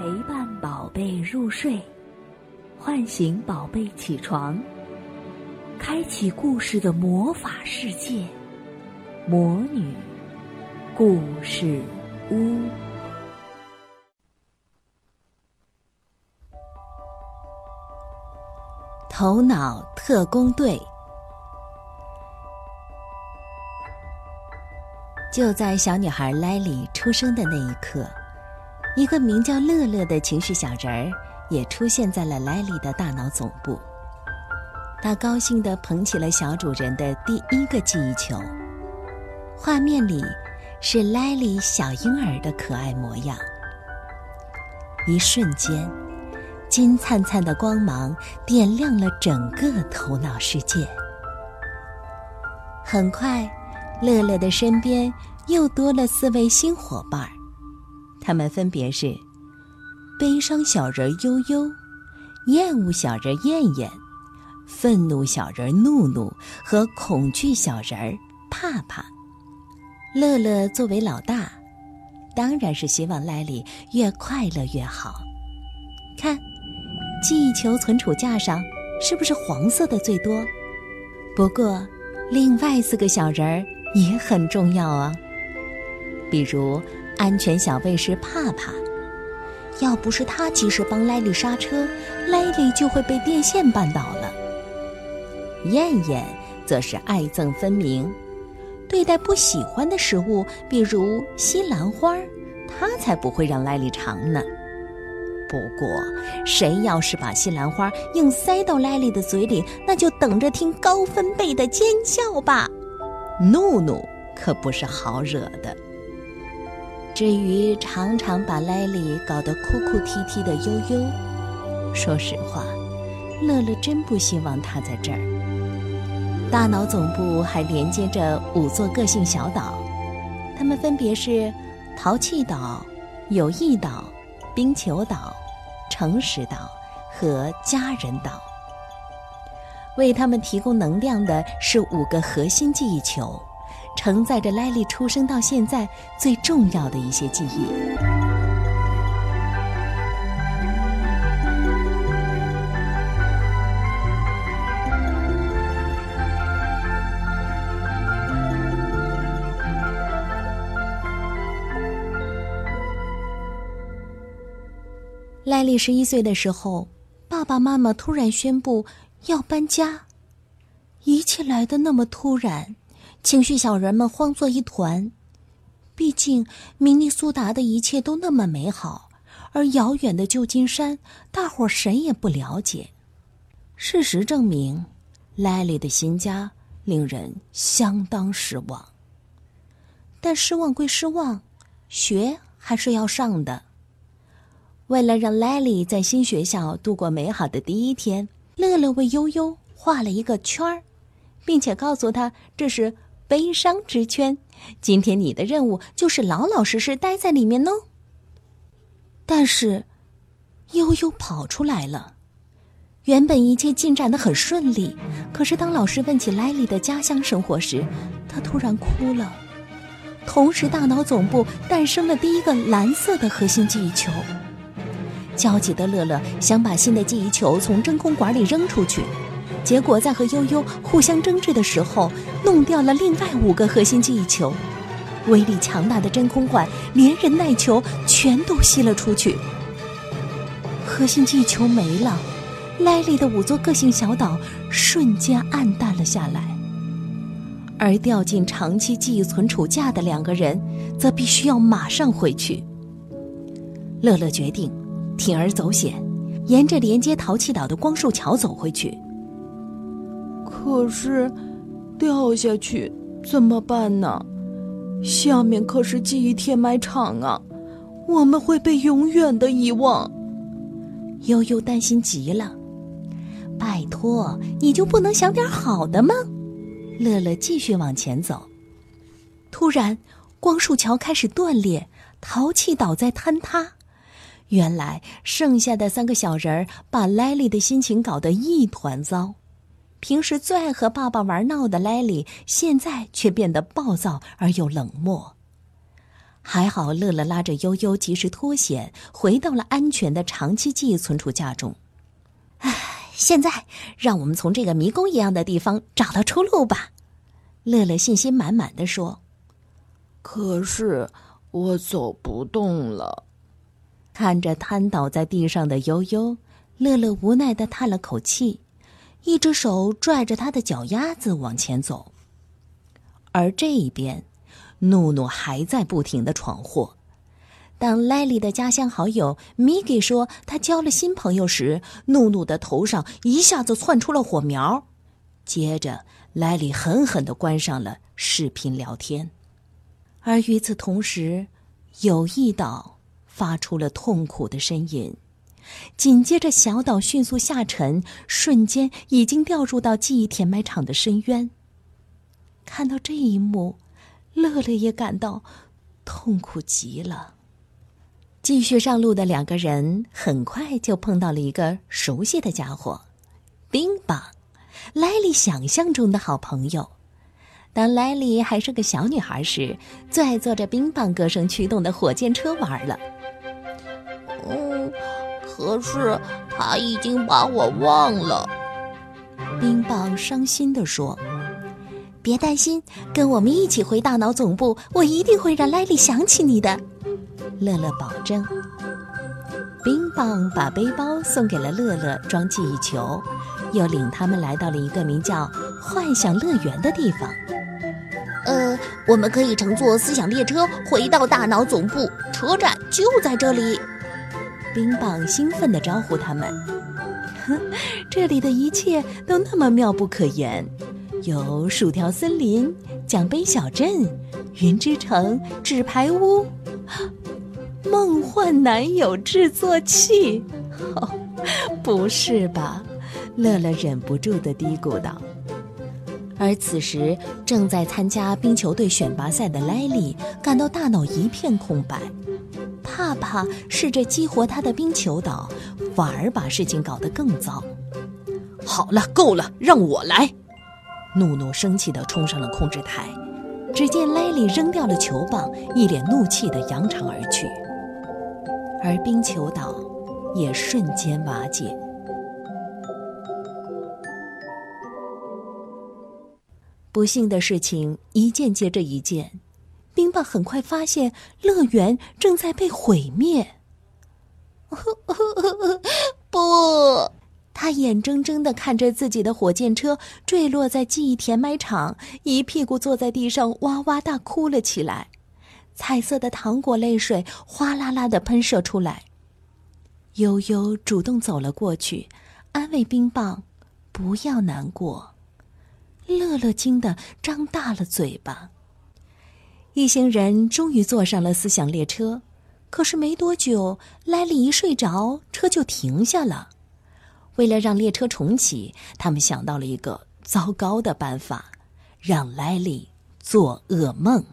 陪伴宝贝入睡，唤醒宝贝起床，开启故事的魔法世界——魔女故事屋。头脑特工队。就在小女孩莱莉出生的那一刻，一个名叫乐乐的情绪小人儿也出现在了莱莉的大脑总部。他高兴地捧起了小主人的第一个记忆球，画面里是莱莉小婴儿的可爱模样。一瞬间，金灿灿的光芒点亮了整个头脑世界。很快。乐乐的身边又多了四位新伙伴儿，他们分别是悲伤小人悠悠、厌恶小人燕燕、愤怒小人怒怒和恐惧小人怕怕。乐乐作为老大，当然是希望莱里越快乐越好。看，记忆球存储架上是不是黄色的最多？不过，另外四个小人儿。也很重要啊。比如，安全小卫士帕帕，要不是他及时帮莱利刹车，莱利就会被电线绊倒了。燕燕则是爱憎分明，对待不喜欢的食物，比如西兰花，他才不会让莱利尝呢。不过，谁要是把西兰花硬塞到莱利的嘴里，那就等着听高分贝的尖叫吧。怒怒可不是好惹的。至于常常把莱莉搞得哭哭啼啼的悠悠，说实话，乐乐真不希望他在这儿。大脑总部还连接着五座个性小岛，它们分别是淘气岛、友谊岛、冰球岛、诚实岛和家人岛。为他们提供能量的是五个核心记忆球，承载着莱莉出生到现在最重要的一些记忆。莱莉十一岁的时候，爸爸妈妈突然宣布。要搬家，一切来的那么突然，情绪小人们慌作一团。毕竟明尼苏达的一切都那么美好，而遥远的旧金山，大伙儿谁也不了解。事实证明，莱利的新家令人相当失望。但失望归失望，学还是要上的。为了让莱利在新学校度过美好的第一天。乐乐为悠悠画了一个圈儿，并且告诉他这是悲伤之圈。今天你的任务就是老老实实待在里面哦。但是，悠悠跑出来了。原本一切进展的很顺利，可是当老师问起莱利的家乡生活时，他突然哭了。同时，大脑总部诞生了第一个蓝色的核心记忆球。焦急的乐乐想把新的记忆球从真空管里扔出去，结果在和悠悠互相争执的时候，弄掉了另外五个核心记忆球。威力强大的真空管连人带球全都吸了出去，核心记忆球没了，莱利的五座个性小岛瞬间暗淡了下来，而掉进长期记忆存储架的两个人，则必须要马上回去。乐乐决定。铤而走险，沿着连接淘气岛的光束桥走回去。可是，掉下去怎么办呢？下面可是记忆填埋场啊，我们会被永远的遗忘。悠悠担心极了。拜托，你就不能想点好的吗？乐乐继续往前走。突然，光束桥开始断裂，淘气岛在坍塌。原来剩下的三个小人儿把莱莉的心情搞得一团糟。平时最爱和爸爸玩闹的莱莉，现在却变得暴躁而又冷漠。还好，乐乐拉着悠悠及时脱险，回到了安全的长期记忆存储家中。唉，现在让我们从这个迷宫一样的地方找到出路吧。乐乐信心满满的说：“可是我走不动了。”看着瘫倒在地上的悠悠，乐乐无奈的叹了口气，一只手拽着他的脚丫子往前走。而这一边。怒怒还在不停的闯祸。当莱利的家乡好友米给说他交了新朋友时，怒怒的头上一下子窜出了火苗。接着，莱利狠狠的关上了视频聊天。而与此同时，有一岛发出了痛苦的呻吟。紧接着，小岛迅速下沉，瞬间已经掉入到记忆填埋场的深渊。看到这一幕。乐乐也感到痛苦极了。继续上路的两个人很快就碰到了一个熟悉的家伙——冰棒，莱莉想象中的好朋友。当莱莉还是个小女孩时，最爱坐着冰棒歌声驱动的火箭车玩了。嗯，可是他已经把我忘了。冰棒伤心地说。别担心，跟我们一起回大脑总部，我一定会让莱利想起你的。乐乐保证。冰棒把背包送给了乐乐装记忆球，又领他们来到了一个名叫“幻想乐园”的地方。呃，我们可以乘坐思想列车回到大脑总部，车站就在这里。冰棒兴奋地招呼他们。哼，这里的一切都那么妙不可言。有薯条森林、奖杯小镇、云之城、纸牌屋、梦幻男友制作器。哦，不是吧？乐乐忍不住的嘀咕道。而此时正在参加冰球队选拔赛的莱利感到大脑一片空白。帕帕试着激活他的冰球岛，反而把事情搞得更糟。好了，够了，让我来。怒怒生气地冲上了控制台，只见莱利扔掉了球棒，一脸怒气地扬长而去，而冰球岛也瞬间瓦解。不幸的事情一件接着一件，冰棒很快发现乐园正在被毁灭。不。他眼睁睁的看着自己的火箭车坠落在记忆填埋场，一屁股坐在地上，哇哇大哭了起来。彩色的糖果泪水哗啦啦的喷射出来。悠悠主动走了过去，安慰冰棒：“不要难过。”乐乐惊得张大了嘴巴。一行人终于坐上了思想列车，可是没多久，莱利一睡着，车就停下了。为了让列车重启，他们想到了一个糟糕的办法，让莱利做噩梦。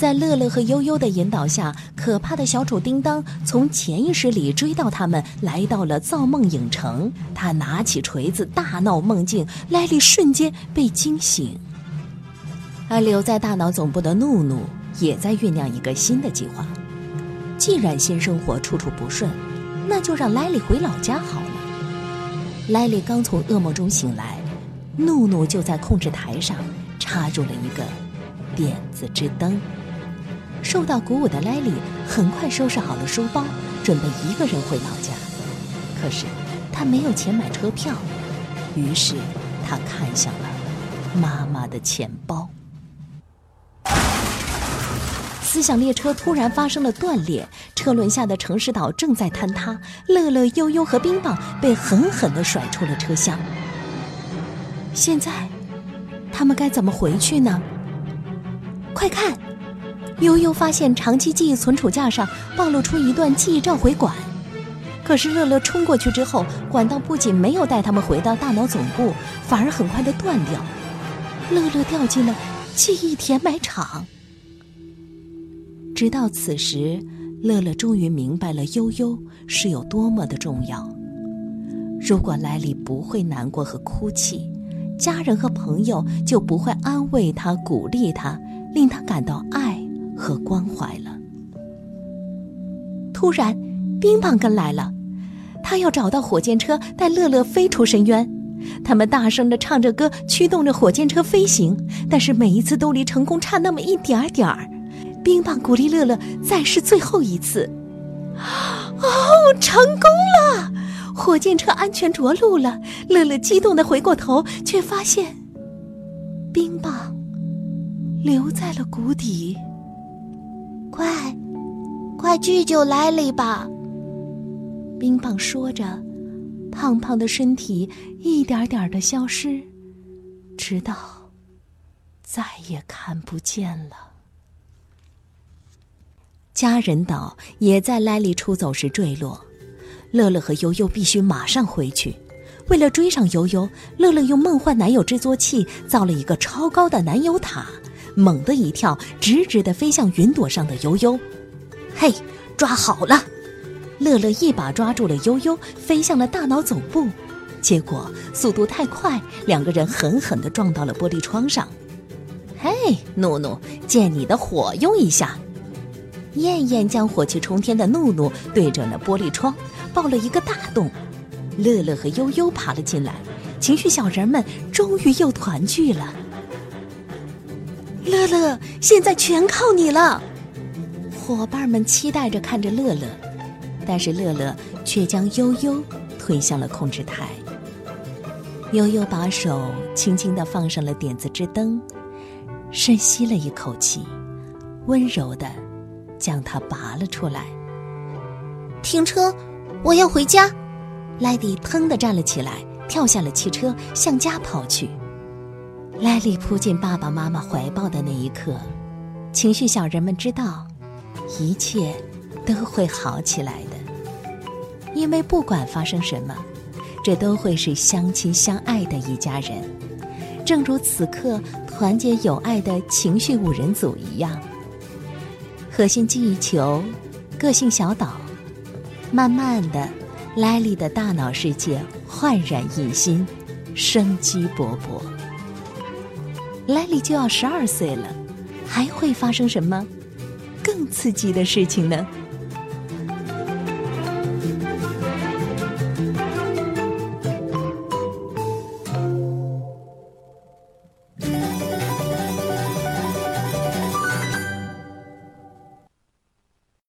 在乐乐和悠悠的引导下，可怕的小丑叮当从潜意识里追到他们，来到了造梦影城。他拿起锤子大闹梦境，莱利瞬间被惊醒。而留在大脑总部的怒怒也在酝酿一个新的计划。既然新生活处处不顺，那就让莱利回老家好了。莱利刚从噩梦中醒来，怒怒就在控制台上插入了一个点子之灯。受到鼓舞的莱利很快收拾好了书包，准备一个人回老家。可是他没有钱买车票，于是他看向了妈妈的钱包。思想列车突然发生了断裂，车轮下的城市岛正在坍塌。乐乐、悠悠和冰棒被狠狠地甩出了车厢。现在，他们该怎么回去呢？快看，悠悠发现长期记忆存储架上暴露出一段记忆召回管。可是乐乐冲过去之后，管道不仅没有带他们回到大脑总部，反而很快的断掉。乐乐掉进了记忆填埋场。直到此时，乐乐终于明白了悠悠是有多么的重要。如果莱莉不会难过和哭泣，家人和朋友就不会安慰他、鼓励他，令他感到爱和关怀了。突然，冰棒跟来了，他要找到火箭车，带乐乐飞出深渊。他们大声的唱着歌，驱动着火箭车飞行，但是每一次都离成功差那么一点点儿。冰棒鼓励乐乐再试最后一次。哦，成功了！火箭车安全着陆了。乐乐激动的回过头，却发现冰棒留在了谷底。快，快去救莱利吧！冰棒说着，胖胖的身体一点点的消失，直到再也看不见了。家人岛也在莱利出走时坠落，乐乐和悠悠必须马上回去。为了追上悠悠，乐乐用梦幻男友制作器造了一个超高的男友塔，猛地一跳，直直的飞向云朵上的悠悠。嘿，抓好了！乐乐一把抓住了悠悠，飞向了大脑总部。结果速度太快，两个人狠狠地撞到了玻璃窗上。嘿，怒怒，借你的火用一下。燕燕将火气冲天的怒怒对准了玻璃窗，爆了一个大洞。乐乐和悠悠爬了进来，情绪小人们终于又团聚了。乐乐，现在全靠你了！伙伴们期待着看着乐乐，但是乐乐却将悠悠推向了控制台。悠悠把手轻轻地放上了点子之灯，深吸了一口气，温柔的。将它拔了出来。停车，我要回家。莱迪腾地站了起来，跳下了汽车，向家跑去。莱利扑进爸爸妈妈怀抱的那一刻，情绪小人们知道，一切都会好起来的，因为不管发生什么，这都会是相亲相爱的一家人，正如此刻团结友爱的情绪五人组一样。核心记忆球，个性小岛。慢慢的，莱利的大脑世界焕然一新，生机勃勃。莱利就要十二岁了，还会发生什么更刺激的事情呢？